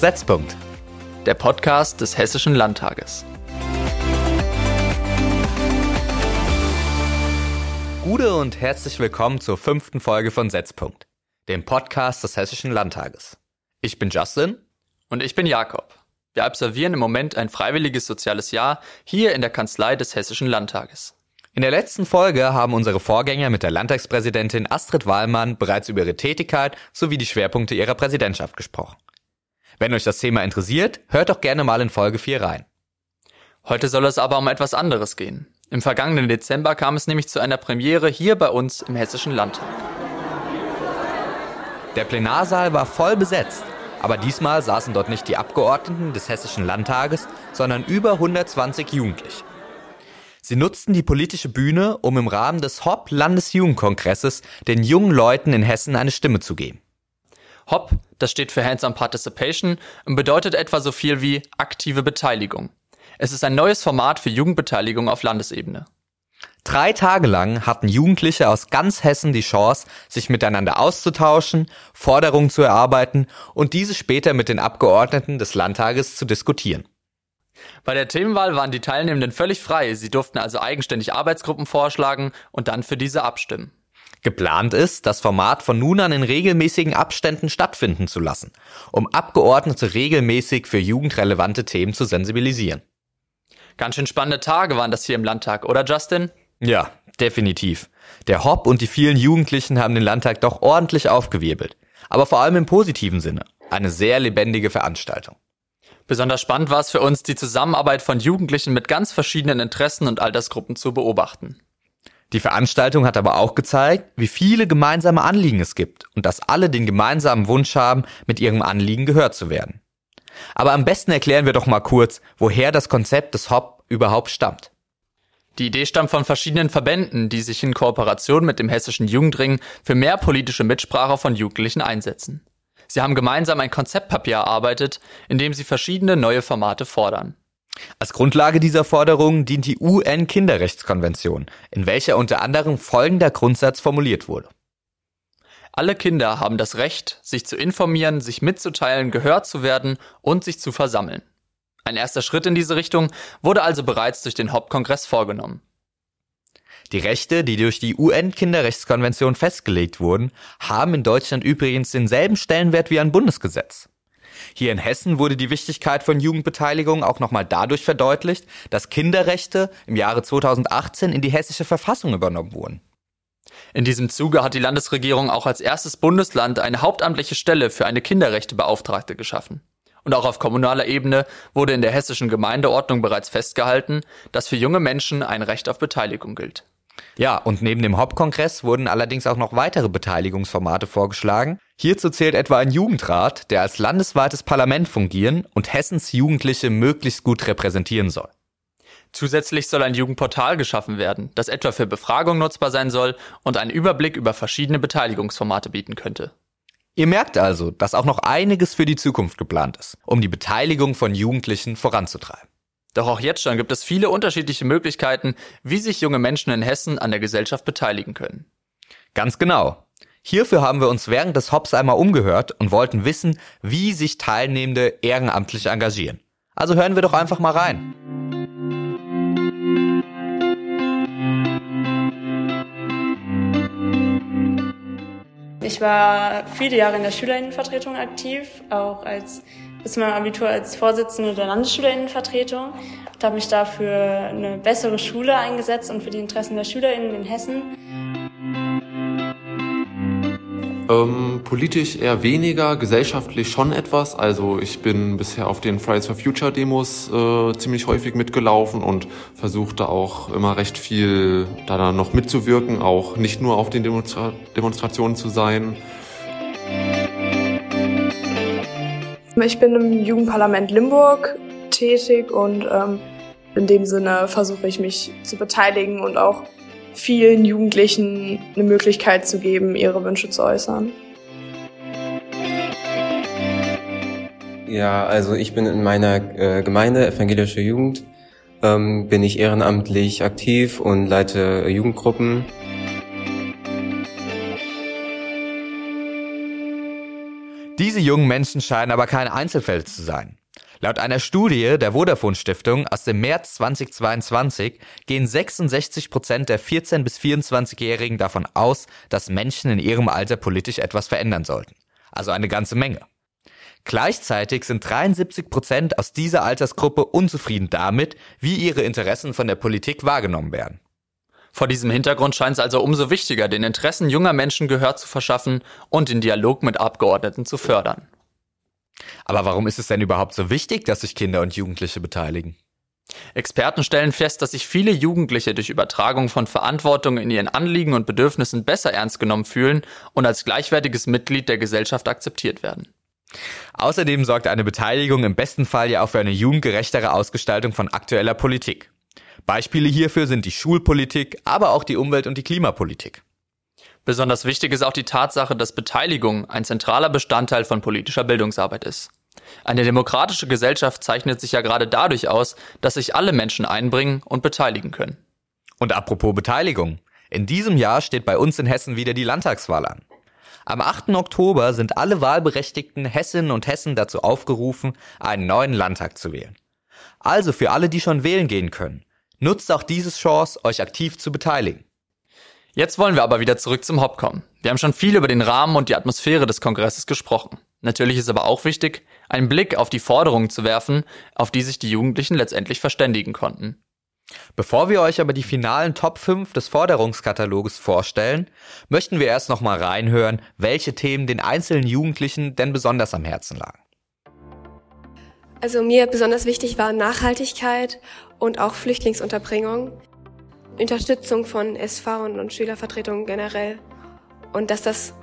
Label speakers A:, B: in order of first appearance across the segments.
A: Setzpunkt.
B: Der Podcast des Hessischen Landtages.
A: Gute und herzlich willkommen zur fünften Folge von Setzpunkt, dem Podcast des Hessischen Landtages. Ich bin Justin.
B: Und ich bin Jakob. Wir absolvieren im Moment ein freiwilliges soziales Jahr hier in der Kanzlei des Hessischen Landtages.
A: In der letzten Folge haben unsere Vorgänger mit der Landtagspräsidentin Astrid Wahlmann bereits über ihre Tätigkeit sowie die Schwerpunkte ihrer Präsidentschaft gesprochen. Wenn euch das Thema interessiert, hört doch gerne mal in Folge 4 rein.
B: Heute soll es aber um etwas anderes gehen. Im vergangenen Dezember kam es nämlich zu einer Premiere hier bei uns im Hessischen Landtag.
A: Der Plenarsaal war voll besetzt, aber diesmal saßen dort nicht die Abgeordneten des Hessischen Landtages, sondern über 120 Jugendliche. Sie nutzten die politische Bühne, um im Rahmen des HOP Landesjugendkongresses den jungen Leuten in Hessen eine Stimme zu geben.
B: HOP, das steht für Hands-on Participation und bedeutet etwa so viel wie aktive Beteiligung. Es ist ein neues Format für Jugendbeteiligung auf Landesebene.
A: Drei Tage lang hatten Jugendliche aus ganz Hessen die Chance, sich miteinander auszutauschen, Forderungen zu erarbeiten und diese später mit den Abgeordneten des Landtages zu diskutieren.
B: Bei der Themenwahl waren die Teilnehmenden völlig frei. Sie durften also eigenständig Arbeitsgruppen vorschlagen und dann für diese abstimmen.
A: Geplant ist, das Format von nun an in regelmäßigen Abständen stattfinden zu lassen, um Abgeordnete regelmäßig für jugendrelevante Themen zu sensibilisieren.
B: Ganz schön spannende Tage waren das hier im Landtag, oder Justin?
A: Ja, definitiv. Der Hopp und die vielen Jugendlichen haben den Landtag doch ordentlich aufgewirbelt. Aber vor allem im positiven Sinne. Eine sehr lebendige Veranstaltung.
B: Besonders spannend war es für uns, die Zusammenarbeit von Jugendlichen mit ganz verschiedenen Interessen und Altersgruppen zu beobachten.
A: Die Veranstaltung hat aber auch gezeigt, wie viele gemeinsame Anliegen es gibt und dass alle den gemeinsamen Wunsch haben, mit ihrem Anliegen gehört zu werden. Aber am besten erklären wir doch mal kurz, woher das Konzept des HOP überhaupt stammt.
B: Die Idee stammt von verschiedenen Verbänden, die sich in Kooperation mit dem Hessischen Jugendring für mehr politische Mitsprache von Jugendlichen einsetzen. Sie haben gemeinsam ein Konzeptpapier erarbeitet, in dem sie verschiedene neue Formate fordern.
A: Als Grundlage dieser Forderung dient die UN-Kinderrechtskonvention, in welcher unter anderem folgender Grundsatz formuliert wurde.
B: Alle Kinder haben das Recht, sich zu informieren, sich mitzuteilen, gehört zu werden und sich zu versammeln. Ein erster Schritt in diese Richtung wurde also bereits durch den Hauptkongress vorgenommen.
A: Die Rechte, die durch die UN-Kinderrechtskonvention festgelegt wurden, haben in Deutschland übrigens denselben Stellenwert wie ein Bundesgesetz. Hier in Hessen wurde die Wichtigkeit von Jugendbeteiligung auch nochmal dadurch verdeutlicht, dass Kinderrechte im Jahre 2018 in die hessische Verfassung übernommen wurden.
B: In diesem Zuge hat die Landesregierung auch als erstes Bundesland eine hauptamtliche Stelle für eine Kinderrechtebeauftragte geschaffen. Und auch auf kommunaler Ebene wurde in der hessischen Gemeindeordnung bereits festgehalten, dass für junge Menschen ein Recht auf Beteiligung gilt.
A: Ja, und neben dem Hauptkongress wurden allerdings auch noch weitere Beteiligungsformate vorgeschlagen. Hierzu zählt etwa ein Jugendrat, der als landesweites Parlament fungieren und Hessens Jugendliche möglichst gut repräsentieren soll.
B: Zusätzlich soll ein Jugendportal geschaffen werden, das etwa für Befragung nutzbar sein soll und einen Überblick über verschiedene Beteiligungsformate bieten könnte.
A: Ihr merkt also, dass auch noch einiges für die Zukunft geplant ist, um die Beteiligung von Jugendlichen voranzutreiben.
B: Doch auch jetzt schon gibt es viele unterschiedliche Möglichkeiten, wie sich junge Menschen in Hessen an der Gesellschaft beteiligen können.
A: Ganz genau. Hierfür haben wir uns während des Hops einmal umgehört und wollten wissen, wie sich Teilnehmende ehrenamtlich engagieren. Also hören wir doch einfach mal rein.
C: Ich war viele Jahre in der Schülerinnenvertretung aktiv, auch als bis zu Abitur als Vorsitzende der Landesschülerinnenvertretung und habe mich da für eine bessere Schule eingesetzt und für die Interessen der Schülerinnen in Hessen.
D: Ähm, politisch eher weniger, gesellschaftlich schon etwas. Also ich bin bisher auf den Fridays for Future Demos äh, ziemlich häufig mitgelaufen und versuchte auch immer recht viel da noch mitzuwirken, auch nicht nur auf den Demonstra Demonstrationen zu sein.
E: Ich bin im Jugendparlament Limburg tätig und ähm, in dem Sinne versuche ich mich zu beteiligen und auch vielen Jugendlichen eine Möglichkeit zu geben, ihre Wünsche zu äußern.
F: Ja, also ich bin in meiner äh, Gemeinde Evangelische Jugend, ähm, bin ich ehrenamtlich aktiv und leite Jugendgruppen.
A: Diese jungen Menschen scheinen aber keine Einzelfälle zu sein. Laut einer Studie der Vodafone Stiftung aus dem März 2022 gehen 66 Prozent der 14- bis 24-Jährigen davon aus, dass Menschen in ihrem Alter politisch etwas verändern sollten. Also eine ganze Menge. Gleichzeitig sind 73 Prozent aus dieser Altersgruppe unzufrieden damit, wie ihre Interessen von der Politik wahrgenommen werden.
B: Vor diesem Hintergrund scheint es also umso wichtiger, den Interessen junger Menschen Gehör zu verschaffen und den Dialog mit Abgeordneten zu fördern.
A: Aber warum ist es denn überhaupt so wichtig, dass sich Kinder und Jugendliche beteiligen?
B: Experten stellen fest, dass sich viele Jugendliche durch Übertragung von Verantwortung in ihren Anliegen und Bedürfnissen besser ernst genommen fühlen und als gleichwertiges Mitglied der Gesellschaft akzeptiert werden.
A: Außerdem sorgt eine Beteiligung im besten Fall ja auch für eine jugendgerechtere Ausgestaltung von aktueller Politik. Beispiele hierfür sind die Schulpolitik, aber auch die Umwelt- und die Klimapolitik.
B: Besonders wichtig ist auch die Tatsache, dass Beteiligung ein zentraler Bestandteil von politischer Bildungsarbeit ist. Eine demokratische Gesellschaft zeichnet sich ja gerade dadurch aus, dass sich alle Menschen einbringen und beteiligen können.
A: Und apropos Beteiligung. In diesem Jahr steht bei uns in Hessen wieder die Landtagswahl an. Am 8. Oktober sind alle wahlberechtigten Hessinnen und Hessen dazu aufgerufen, einen neuen Landtag zu wählen. Also für alle, die schon wählen gehen können, nutzt auch diese Chance, euch aktiv zu beteiligen.
B: Jetzt wollen wir aber wieder zurück zum Hop kommen. Wir haben schon viel über den Rahmen und die Atmosphäre des Kongresses gesprochen. Natürlich ist aber auch wichtig, einen Blick auf die Forderungen zu werfen, auf die sich die Jugendlichen letztendlich verständigen konnten.
A: Bevor wir euch aber die finalen Top 5 des Forderungskataloges vorstellen, möchten wir erst nochmal reinhören, welche Themen den einzelnen Jugendlichen denn besonders am Herzen lagen.
G: Also mir besonders wichtig war Nachhaltigkeit und auch Flüchtlingsunterbringung. Unterstützung von SV und Schülervertretungen generell und dass das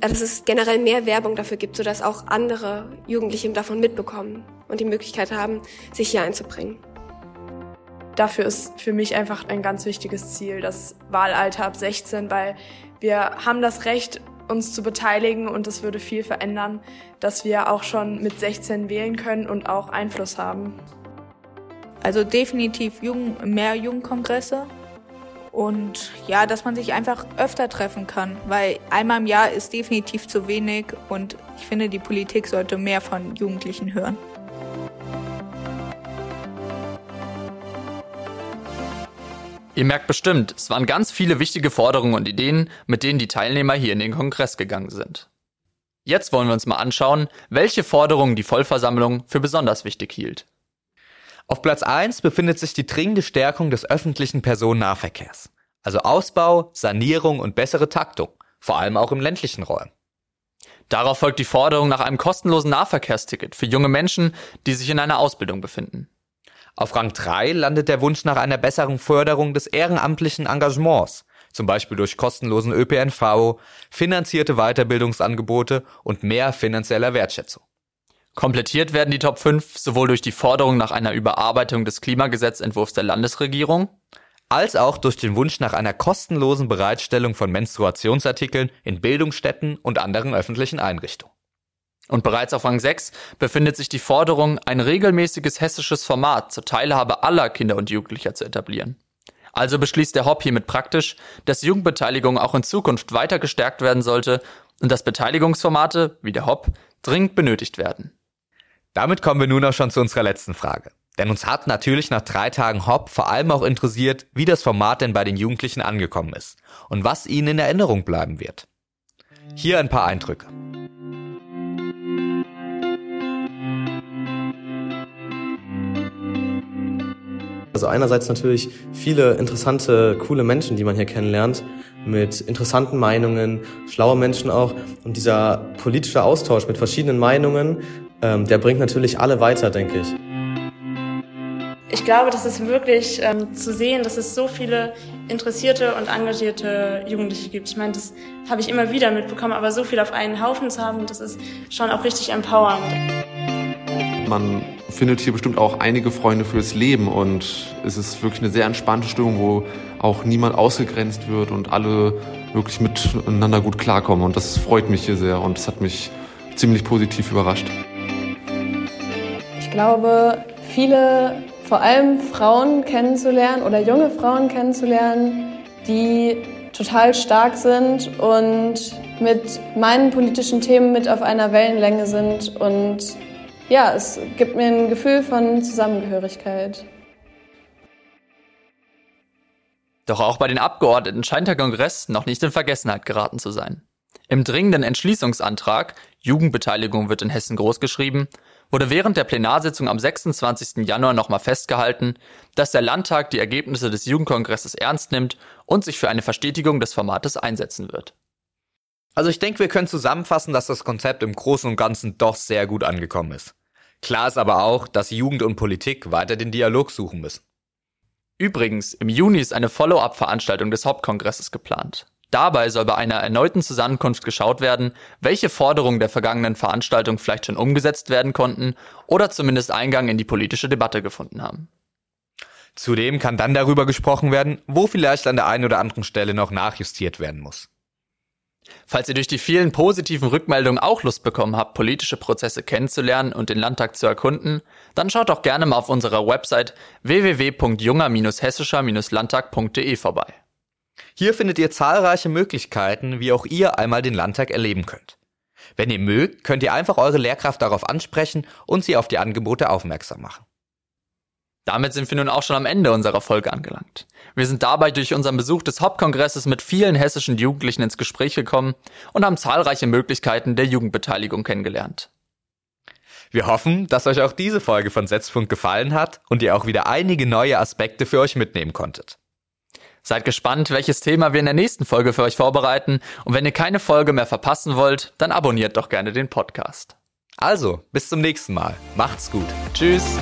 G: dass es generell mehr Werbung dafür gibt, sodass auch andere Jugendliche davon mitbekommen und die Möglichkeit haben, sich hier einzubringen.
E: Dafür ist für mich einfach ein ganz wichtiges Ziel das Wahlalter ab 16, weil wir haben das Recht, uns zu beteiligen und es würde viel verändern, dass wir auch schon mit 16 wählen können und auch Einfluss haben.
H: Also definitiv Jugend, mehr Jugendkongresse und ja, dass man sich einfach öfter treffen kann, weil einmal im Jahr ist definitiv zu wenig und ich finde, die Politik sollte mehr von Jugendlichen hören.
B: Ihr merkt bestimmt, es waren ganz viele wichtige Forderungen und Ideen, mit denen die Teilnehmer hier in den Kongress gegangen sind. Jetzt wollen wir uns mal anschauen, welche Forderungen die Vollversammlung für besonders wichtig hielt.
A: Auf Platz 1 befindet sich die dringende Stärkung des öffentlichen Personennahverkehrs. Also Ausbau, Sanierung und bessere Taktung, vor allem auch im ländlichen Räumen.
B: Darauf folgt die Forderung nach einem kostenlosen Nahverkehrsticket für junge Menschen, die sich in einer Ausbildung befinden.
A: Auf Rang 3 landet der Wunsch nach einer besseren Förderung des ehrenamtlichen Engagements, zum Beispiel durch kostenlosen ÖPNV, finanzierte Weiterbildungsangebote und mehr finanzieller Wertschätzung.
B: Komplettiert werden die Top 5 sowohl durch die Forderung nach einer Überarbeitung des Klimagesetzentwurfs der Landesregierung,
A: als auch durch den Wunsch nach einer kostenlosen Bereitstellung von Menstruationsartikeln in Bildungsstätten und anderen öffentlichen Einrichtungen.
B: Und bereits auf Rang 6 befindet sich die Forderung, ein regelmäßiges hessisches Format zur Teilhabe aller Kinder und Jugendlicher zu etablieren. Also beschließt der Hop hiermit praktisch, dass Jugendbeteiligung auch in Zukunft weiter gestärkt werden sollte und dass Beteiligungsformate, wie der Hop, dringend benötigt werden.
A: Damit kommen wir nun auch schon zu unserer letzten Frage. Denn uns hat natürlich nach drei Tagen Hop vor allem auch interessiert, wie das Format denn bei den Jugendlichen angekommen ist und was ihnen in Erinnerung bleiben wird. Hier ein paar Eindrücke.
I: Also einerseits natürlich viele interessante, coole Menschen, die man hier kennenlernt, mit interessanten Meinungen, schlaue Menschen auch. Und dieser politische Austausch mit verschiedenen Meinungen ähm, der bringt natürlich alle weiter, denke ich.
C: Ich glaube, das ist wirklich ähm, zu sehen, dass es so viele interessierte und engagierte Jugendliche gibt. Ich meine, das habe ich immer wieder mitbekommen, aber so viel auf einen Haufen zu haben, das ist schon auch richtig empowernd.
D: Man findet hier bestimmt auch einige Freunde fürs Leben und es ist wirklich eine sehr entspannte Stimmung, wo auch niemand ausgegrenzt wird und alle wirklich miteinander gut klarkommen. Und das freut mich hier sehr und es hat mich ziemlich positiv überrascht.
J: Ich glaube, viele, vor allem Frauen kennenzulernen oder junge Frauen kennenzulernen, die total stark sind und mit meinen politischen Themen mit auf einer Wellenlänge sind und ja, es gibt mir ein Gefühl von Zusammengehörigkeit.
B: Doch auch bei den Abgeordneten scheint der Kongress noch nicht in Vergessenheit geraten zu sein. Im dringenden Entschließungsantrag Jugendbeteiligung wird in Hessen großgeschrieben, wurde während der Plenarsitzung am 26. Januar nochmal festgehalten, dass der Landtag die Ergebnisse des Jugendkongresses ernst nimmt und sich für eine Verstetigung des Formates einsetzen wird.
A: Also ich denke, wir können zusammenfassen, dass das Konzept im Großen und Ganzen doch sehr gut angekommen ist. Klar ist aber auch, dass Jugend und Politik weiter den Dialog suchen müssen.
B: Übrigens, im Juni ist eine Follow-up-Veranstaltung des Hauptkongresses geplant. Dabei soll bei einer erneuten Zusammenkunft geschaut werden, welche Forderungen der vergangenen Veranstaltung vielleicht schon umgesetzt werden konnten oder zumindest Eingang in die politische Debatte gefunden haben.
A: Zudem kann dann darüber gesprochen werden, wo vielleicht an der einen oder anderen Stelle noch nachjustiert werden muss.
B: Falls ihr durch die vielen positiven Rückmeldungen auch Lust bekommen habt, politische Prozesse kennenzulernen und den Landtag zu erkunden, dann schaut doch gerne mal auf unserer Website www.junger-hessischer-landtag.de vorbei.
A: Hier findet ihr zahlreiche Möglichkeiten, wie auch ihr einmal den Landtag erleben könnt. Wenn ihr mögt, könnt ihr einfach eure Lehrkraft darauf ansprechen und sie auf die Angebote aufmerksam machen.
B: Damit sind wir nun auch schon am Ende unserer Folge angelangt. Wir sind dabei durch unseren Besuch des Hauptkongresses mit vielen hessischen Jugendlichen ins Gespräch gekommen und haben zahlreiche Möglichkeiten der Jugendbeteiligung kennengelernt.
A: Wir hoffen, dass euch auch diese Folge von Setzpunkt gefallen hat und ihr auch wieder einige neue Aspekte für euch mitnehmen konntet.
B: Seid gespannt, welches Thema wir in der nächsten Folge für euch vorbereiten. Und wenn ihr keine Folge mehr verpassen wollt, dann abonniert doch gerne den Podcast.
A: Also, bis zum nächsten Mal. Macht's gut.
B: Tschüss.